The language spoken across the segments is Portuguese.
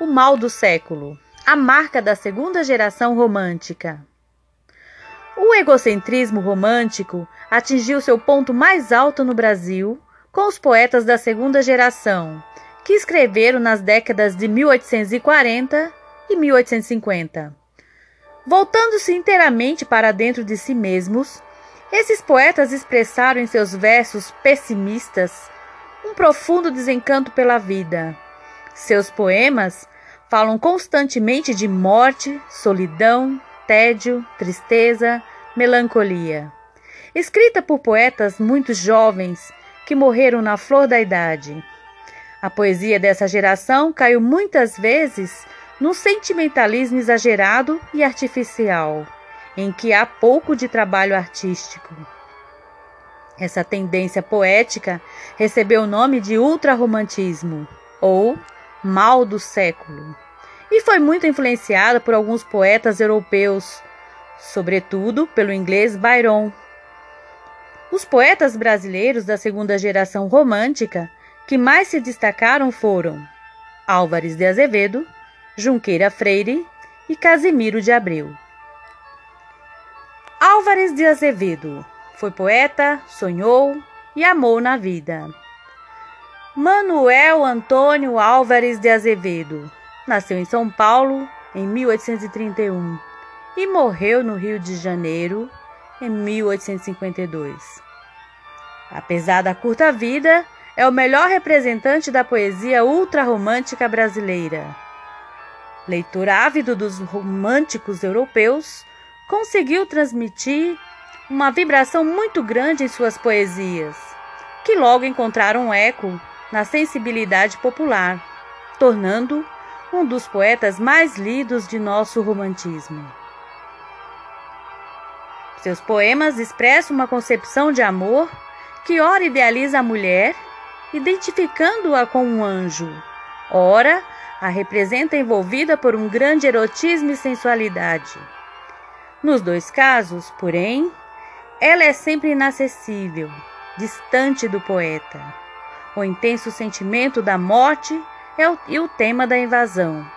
O mal do século, a marca da segunda geração romântica. O egocentrismo romântico atingiu seu ponto mais alto no Brasil com os poetas da segunda geração, que escreveram nas décadas de 1840 e 1850. Voltando-se inteiramente para dentro de si mesmos, esses poetas expressaram em seus versos pessimistas um profundo desencanto pela vida. Seus poemas falam constantemente de morte, solidão, tédio, tristeza, melancolia. Escrita por poetas muito jovens que morreram na flor da idade. A poesia dessa geração caiu muitas vezes num sentimentalismo exagerado e artificial, em que há pouco de trabalho artístico. Essa tendência poética recebeu o nome de ultrarromantismo ou mal do século e foi muito influenciada por alguns poetas europeus, sobretudo pelo inglês Byron. Os poetas brasileiros da segunda geração romântica que mais se destacaram foram Álvares de Azevedo, Junqueira Freire e Casimiro de Abreu. Álvares de Azevedo foi poeta, sonhou e amou na vida. Manuel Antônio Álvares de Azevedo nasceu em São Paulo em 1831 e morreu no Rio de Janeiro em 1852. Apesar da curta vida, é o melhor representante da poesia ultrarromântica brasileira. Leitor ávido dos românticos europeus, conseguiu transmitir uma vibração muito grande em suas poesias, que logo encontraram um eco na sensibilidade popular, tornando um dos poetas mais lidos de nosso romantismo. Seus poemas expressam uma concepção de amor que ora idealiza a mulher, identificando-a com um anjo, ora a representa envolvida por um grande erotismo e sensualidade. Nos dois casos, porém, ela é sempre inacessível, distante do poeta. O intenso sentimento da morte é o, e o tema da invasão,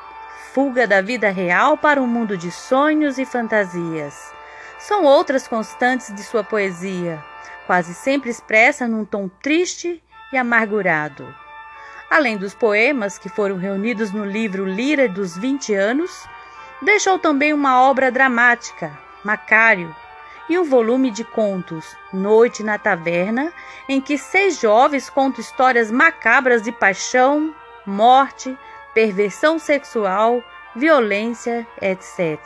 fuga da vida real para um mundo de sonhos e fantasias. São outras constantes de sua poesia, quase sempre expressa num tom triste e amargurado. Além dos poemas que foram reunidos no livro Lira dos 20 anos, deixou também uma obra dramática, Macário, e um volume de contos, Noite na Taverna, em que seis jovens contam histórias macabras de paixão, morte, perversão sexual, violência, etc.,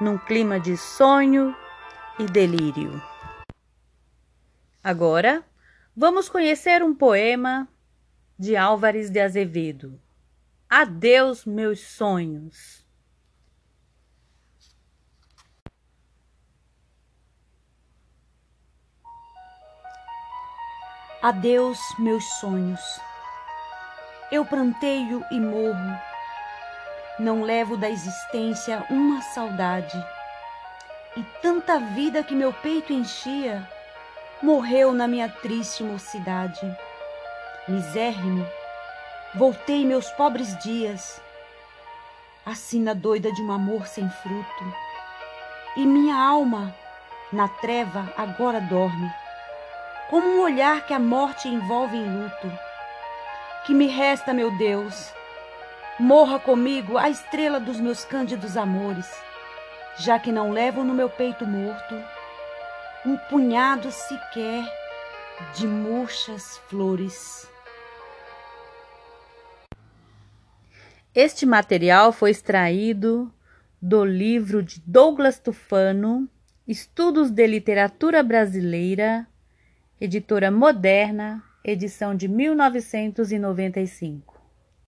num clima de sonho e delírio. Agora, vamos conhecer um poema de Álvares de Azevedo. Adeus, meus sonhos. Adeus, meus sonhos. Eu pranteio e morro. Não levo da existência uma saudade. E tanta vida que meu peito enchia morreu na minha triste mocidade. Misérrimo, voltei meus pobres dias, assim na doida de um amor sem fruto. E minha alma, na treva, agora dorme como um olhar que a morte envolve em luto. Que me resta, meu Deus? Morra comigo a estrela dos meus cândidos amores, já que não levo no meu peito morto um punhado sequer de murchas flores. Este material foi extraído do livro de Douglas Tufano, Estudos de Literatura Brasileira, Editora Moderna, edição de 1995.